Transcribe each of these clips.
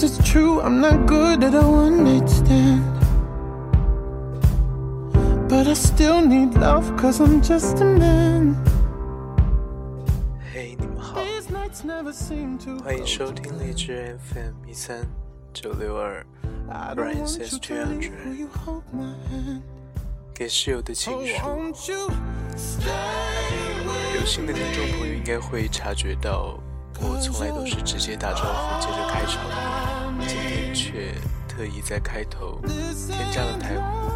It's true, I'm not good at a one night stand. But I still need love, cause I'm just a man. 嘿，你们好欢迎收听荔枝 FM 一三九六二 Brian want says my hand? 给室友的情 Oh, 书。won't you stay with 有心的听众朋友应该会察觉到，我从来都是直接打招呼接着开场，今天却特意在开头添加了台湖。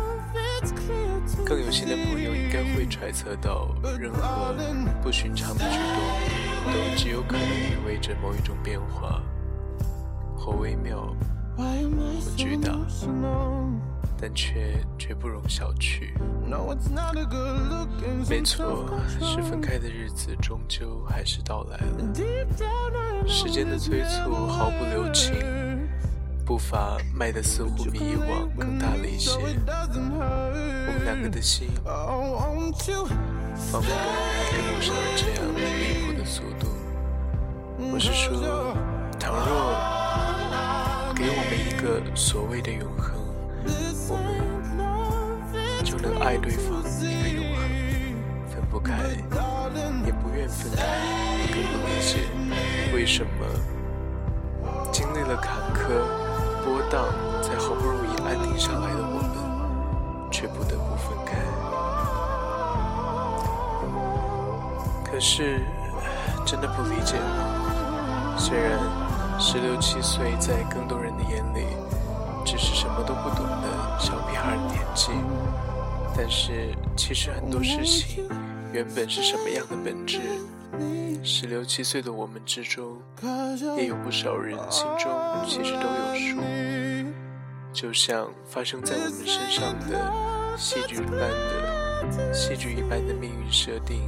更有心的朋友应该会揣测到，任何不寻常的举动，都极有可能意味着某一种变化，或微妙，或巨大，但却绝不容小觑。没错，是分开的日子终究还是到来了。时间的催促毫不留情。步伐迈得似乎比以往更大了一些。我们两个的心仿佛跟不上这样离谱的速度。我是说，倘若给我们一个所谓的永恒，我们就能爱对方一个永恒，分不开，也不愿分开，更不理解为什么经历了坎坷荡，才好不容易安定下来的我们，却不得不分开。可是，真的不理解吗？虽然十六七岁在更多人的眼里只是什么都不懂的小屁孩的年纪，但是其实很多事情原本是什么样的本质，十六七岁的我们之中，也有不少人心中其实都有数。就像发生在我们身上的戏剧般的戏剧一般的命运设定，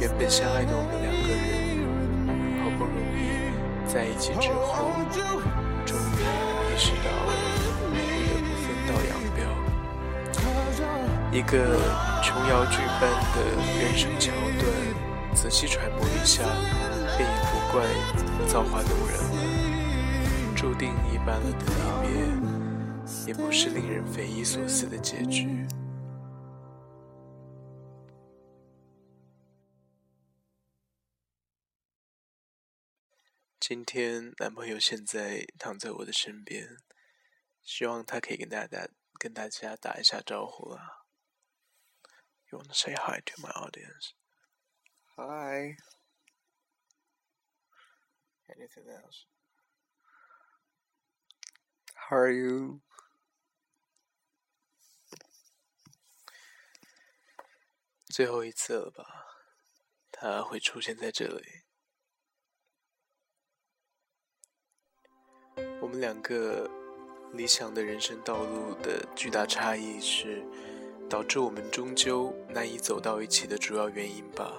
原本相爱的我们两个人，好不容易在一起之后，终于意识到不得不分道扬镳。一个琼瑶剧般的人生桥段，仔细揣摩一下，便也不怪造化弄人了。注定一般了的离别，也不是令人匪夷所思的结局。今天男朋友现在躺在我的身边，希望他可以跟大家跟大家打一下招呼啦。You want to say hi to my audience? Hi. Anything else? Are you? 最后一次了吧？他会出现在这里。我们两个理想的人生道路的巨大差异是，导致我们终究难以走到一起的主要原因吧。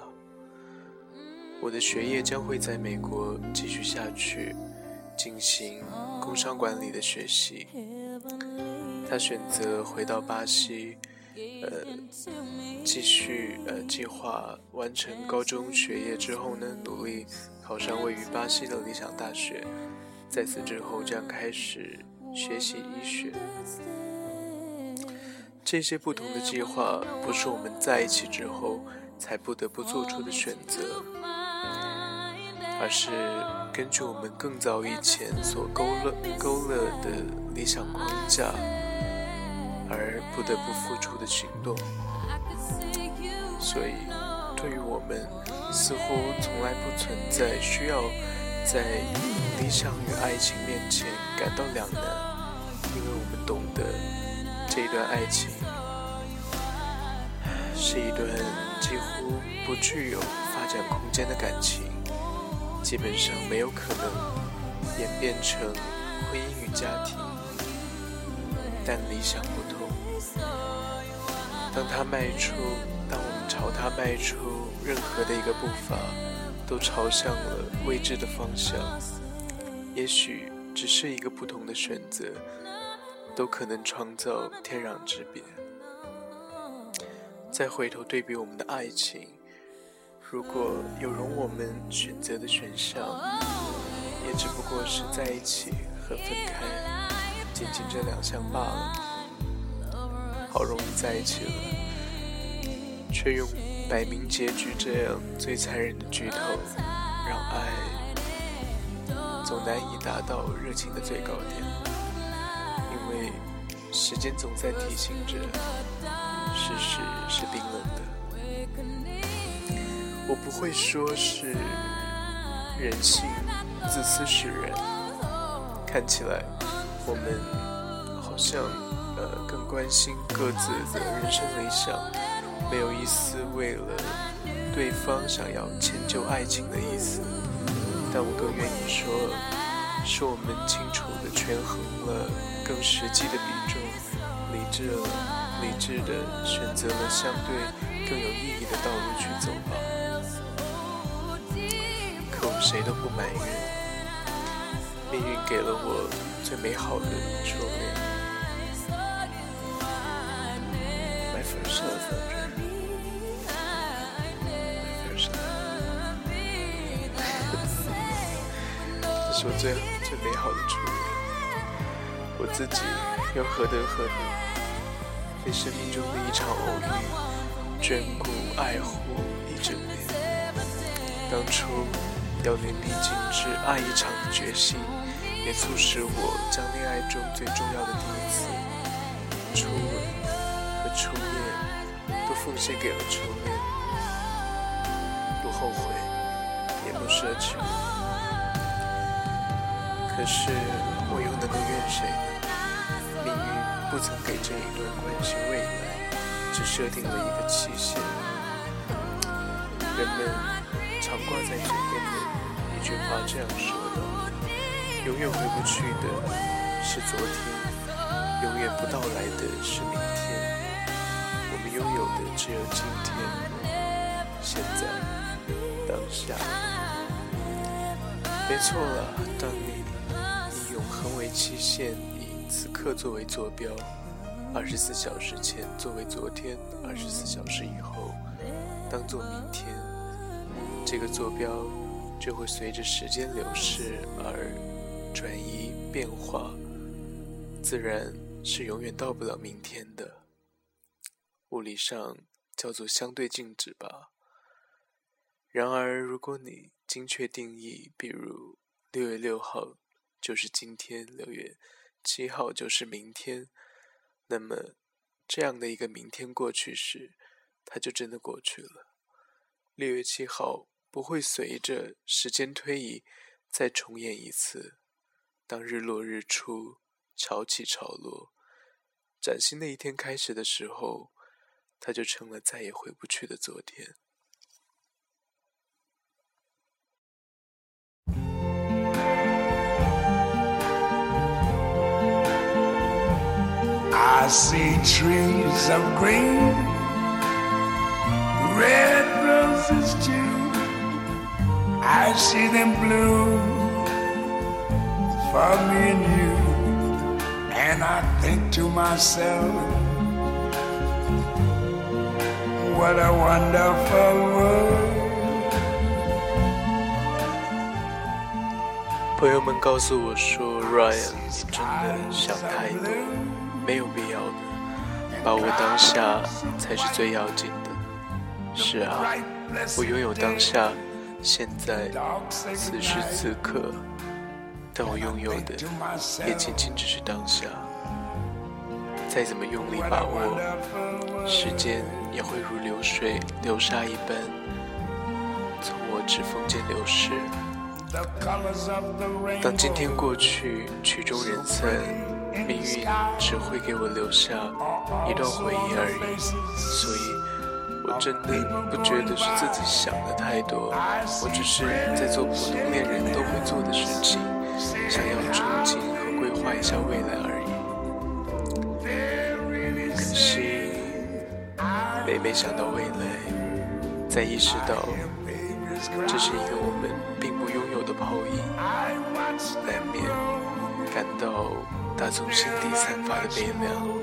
我的学业将会在美国继续下去，进行工商管理的学习。他选择回到巴西，呃，继续呃计划完成高中学业之后呢，努力考上位于巴西的理想大学，在此之后将开始学习医学。这些不同的计划不是我们在一起之后才不得不做出的选择，而是根据我们更早以前所勾勒勾勒的理想框架而不得不付出的行动。所以，对于我们，似乎从来不存在需要在理想与爱情面前感到两难，因为我们懂得这一段爱情是一段几乎不具有发展空间的感情，基本上没有可能演变成婚姻与家庭。但理想不同，当他迈出，当我们朝他迈出任何的一个步伐，都朝向了未知的方向。也许只是一个不同的选择，都可能创造天壤之别。再回头对比我们的爱情，如果有容我们选择的选项，也只不过是在一起和分开，仅仅这两项罢了。好容易在一起了，却用摆明结局这样最残忍的剧透，让爱总难以达到热情的最高点。因为时间总在提醒着，事实是冰冷的。我不会说是人性自私使然，看起来我们好像呃更关心各自的人生理想，没有一丝为了对方想要迁就爱情的意思。但我更愿意说，是我们清楚的权衡了更实际的比重，理智了，理智的选择了相对更有意义的道路去走吧。谁都不埋怨，命运给了我最美好的初恋。My first love，这是我最最美好的初恋。我自己又何德何能，被生命中的一场偶遇眷顾爱护一整年？当初。要淋漓尽致爱一场的决心，也促使我将恋爱中最重要的第一次初吻和初恋都奉献给了初恋，不后悔，也不奢求。可是我又能够怨谁呢？命运不曾给这一段关系未来，只设定了一个期限。人们。常挂在嘴边的一句话这样说的：永远回不去的是昨天，永远不到来的是明天。我们拥有的只有今天，现在，当下。没错了，当你以永恒为期限，以此刻作为坐标，二十四小时前作为昨天，二十四小时以后当做明天。这个坐标就会随着时间流逝而转移变化，自然是永远到不了明天的。物理上叫做相对静止吧。然而，如果你精确定义，比如六月六号就是今天，六月七号就是明天，那么这样的一个明天过去时，它就真的过去了。六月七号。不会随着时间推移再重演一次。当日落日出，潮起潮落，崭新的一天开始的时候，它就成了再也回不去的昨天。I see trees of green, red roses too. I see them blue for me and you. And I think to myself, what a wonderful world. 朋友们告诉我说，Ryan，你真的想太多，没有必要的，把握当下才是最要紧的。是啊，我拥有当下。现在，此时此刻，但我拥有的也仅仅只是当下。再怎么用力把握，时间也会如流水流沙一般，从我指缝间流失。当今天过去，曲终人散，命运只会给我留下一段回忆而已。所以。真的不觉得是自己想的太多，我只是在做普通恋人都会做的事情，想要憧憬和规划一下未来而已。可惜，每每想到未来，在意识到这是一个我们并不拥有的泡影，难免感到打从心底散发的悲凉。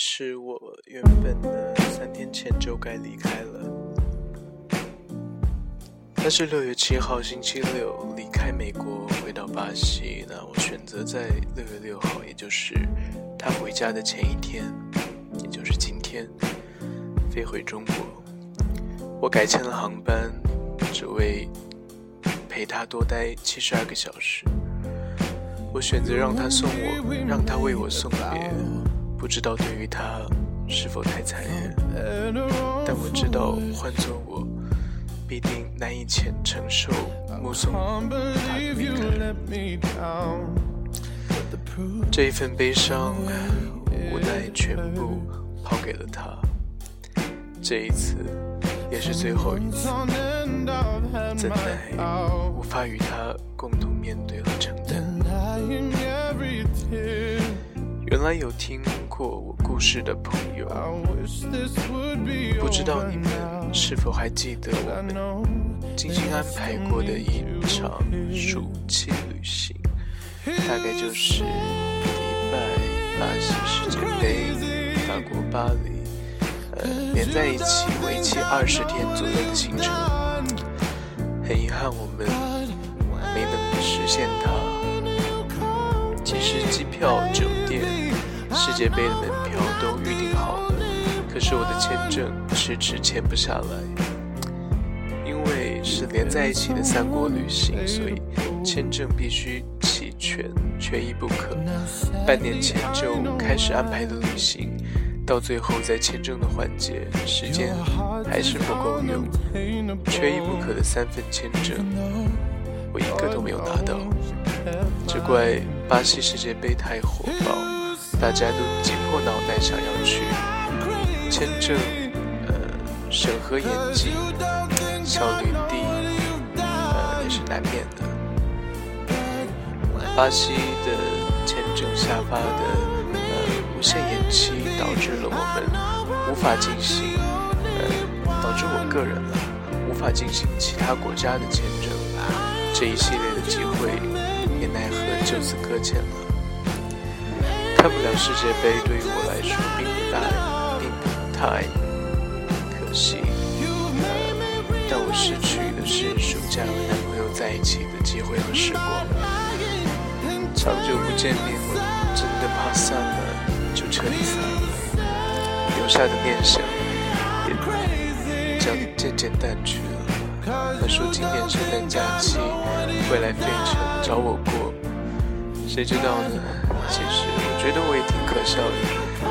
是我原本呢，三天前就该离开了，他是六月七号星期六离开美国回到巴西，那我选择在六月六号，也就是他回家的前一天，也就是今天，飞回中国。我改签了航班，只为陪他多待七十二个小时。我选择让他送我，让他为我送别。不知道对于他是否太残忍，但我知道换做我，必定难以承承受目送他的离开。这一份悲伤，无奈全部抛给了他。这一次，也是最后一次，怎奈无法与他共同面对和承担。原来有听过我故事的朋友，不知道你们是否还记得我们精心安排过的一场暑期旅行？大概就是迪拜、巴西世界杯、法国巴黎，呃，连在一起为期二十天左右的行程。很遗憾，我们没能实现它。其实机票、酒店、世界杯的门票都预订好了，可是我的签证迟迟签不下来。因为是连在一起的三国旅行，所以签证必须齐全，缺一不可。半年前就开始安排的旅行，到最后在签证的环节，时间还是不够用，缺一不可的三份签证，我一个都没有拿到。只怪巴西世界杯太火爆，大家都挤破脑袋想要去，签证呃审核严谨，效率低，呃也是难免的。巴西的签证下发的呃无限延期，导致了我们无法进行，呃导致我个人了无法进行其他国家的签证，这一系列的机会。也奈何就此搁浅了。看不了世界杯对于我来说并不大，并不太可惜。呃，但我失去的是暑假和男朋友在一起的机会和时光。长久不见面，我真的怕散了就彻底散了，留下的念想也将渐渐淡去了。他说今年圣诞假期会来费城找我过，谁知道呢？其实我觉得我也挺可笑的，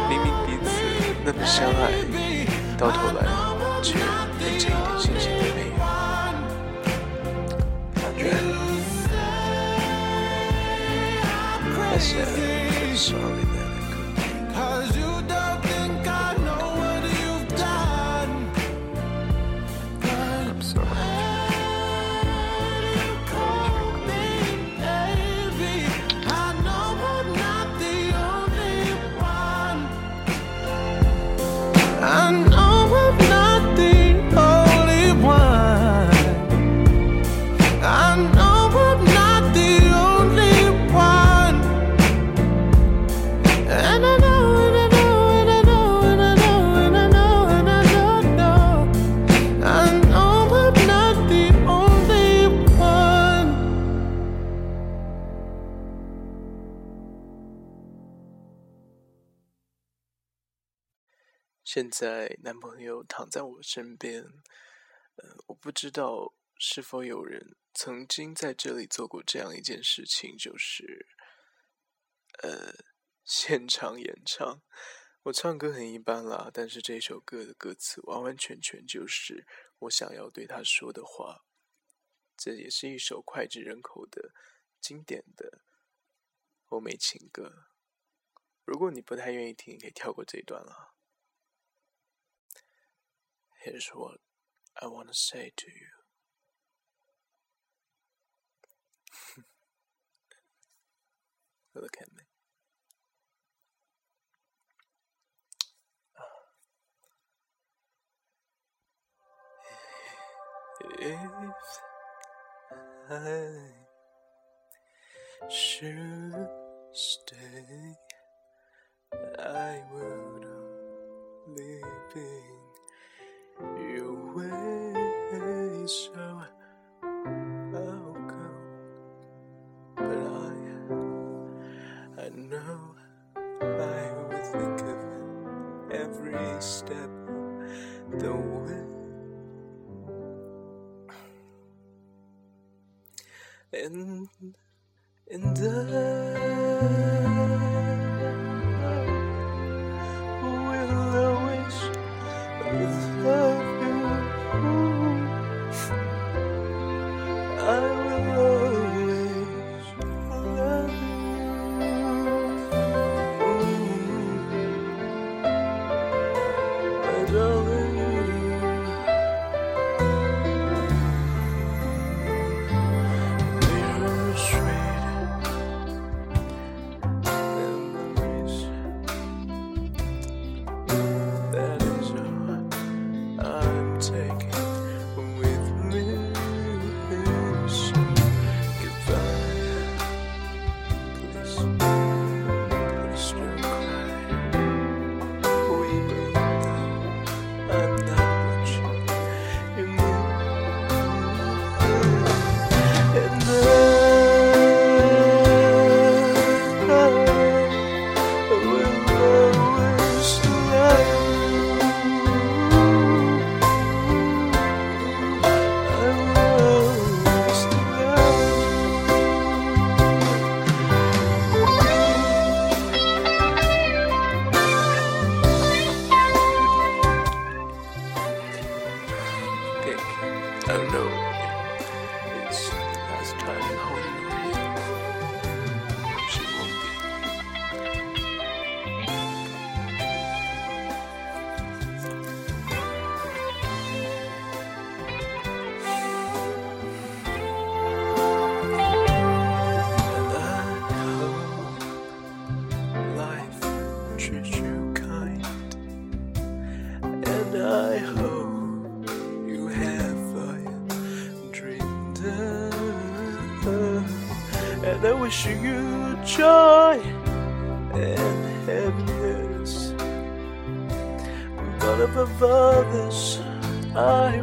明明彼此那么相爱，到头来却连这一点信心都没有。感觉还是 sorry 现在男朋友躺在我身边，呃，我不知道是否有人曾经在这里做过这样一件事情，就是，呃，现场演唱。我唱歌很一般啦，但是这首歌的歌词完完全全就是我想要对他说的话。这也是一首脍炙人口的经典的欧美情歌。如果你不太愿意听，你可以跳过这一段了。Here's what I want to say to you. Look at me. If I should stay, I would only be every step the way. And and I I hope you have you dreamed of. And I wish you joy and happiness. But above all this, I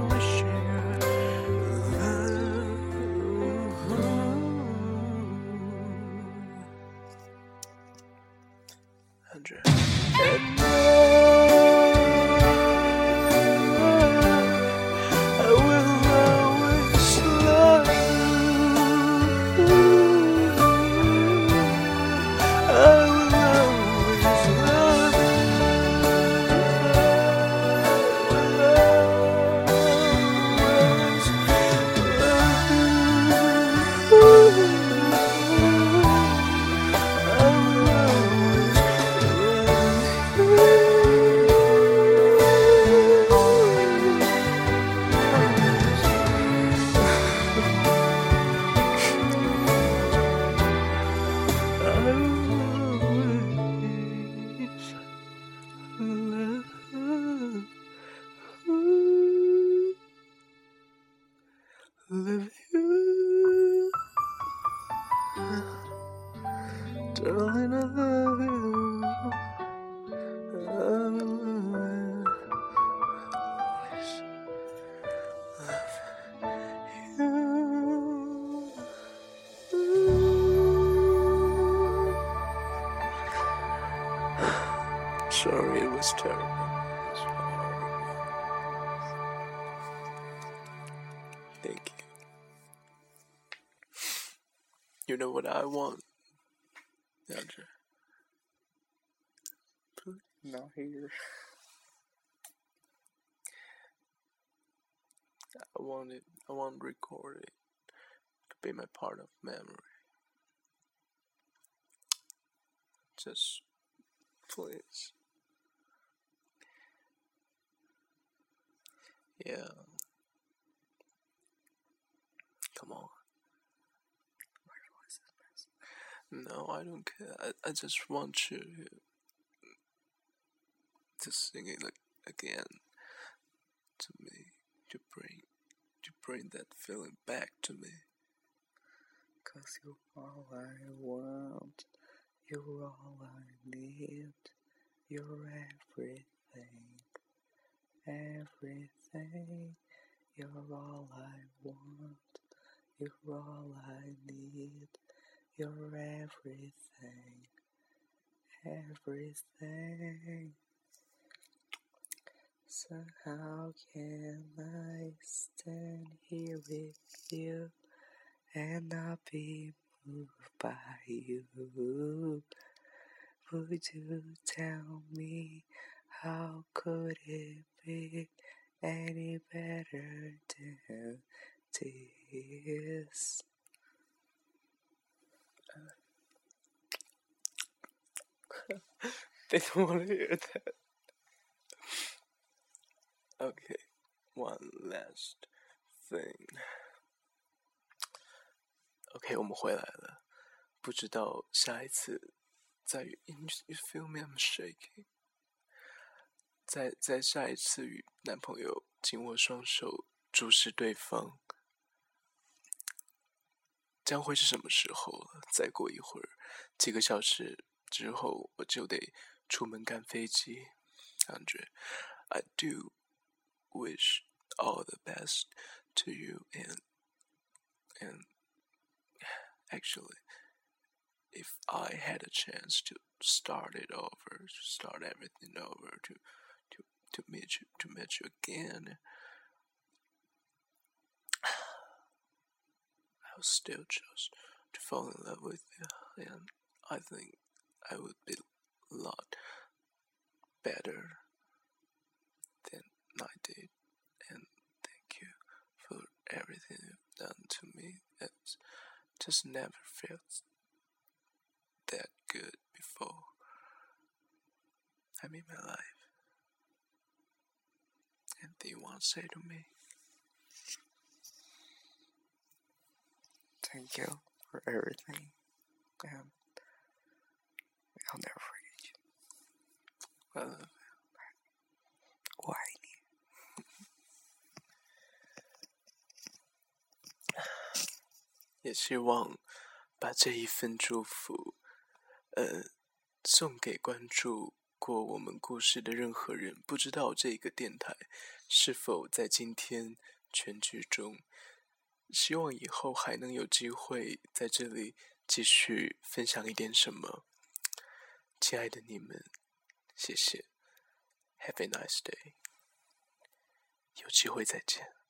Was terrible. Horrible. Thank you. You know what I want, Andrew? Not here. I want it. I want to record it to be my part of memory. Just please. Yeah. Come on. No, I don't care. I, I just want you to sing it like again to me to bring to bring that feeling back to me. Cause you're all I want, you're all I need, you're everything, everything. You're all I want, you're all I need, you're everything, everything. So how can I stand here with you and not be moved by you? Would you tell me how could it be any better than this? They don't want to hear that. Okay, one last thing. OK，我们回来了。不知道下一次在与 you you feel me I'm shaking， 在在下一次与男朋友紧握双手注视对方，将会是什么时候？再过一会儿，几个小时之后，我就得出门赶飞机。感觉 I do wish all the best to you and and actually if I had a chance to start it over, to start everything over, to to meet you to meet you again, I would still choose to fall in love with you, and I think I would be a lot better than I did. And thank you for everything you've done to me. It's just never felt that good before. I mean my life Anything you want to say to me? Thank you for everything. And I'll never forget you. I love you. 我爱你。也希望把这一份祝福，呃，送给关注 过我们故事的任何人。不知道这个电台是否在今天全剧中，希望以后还能有机会在这里继续分享一点什么。亲爱的你们，谢谢，Have a nice day，有机会再见。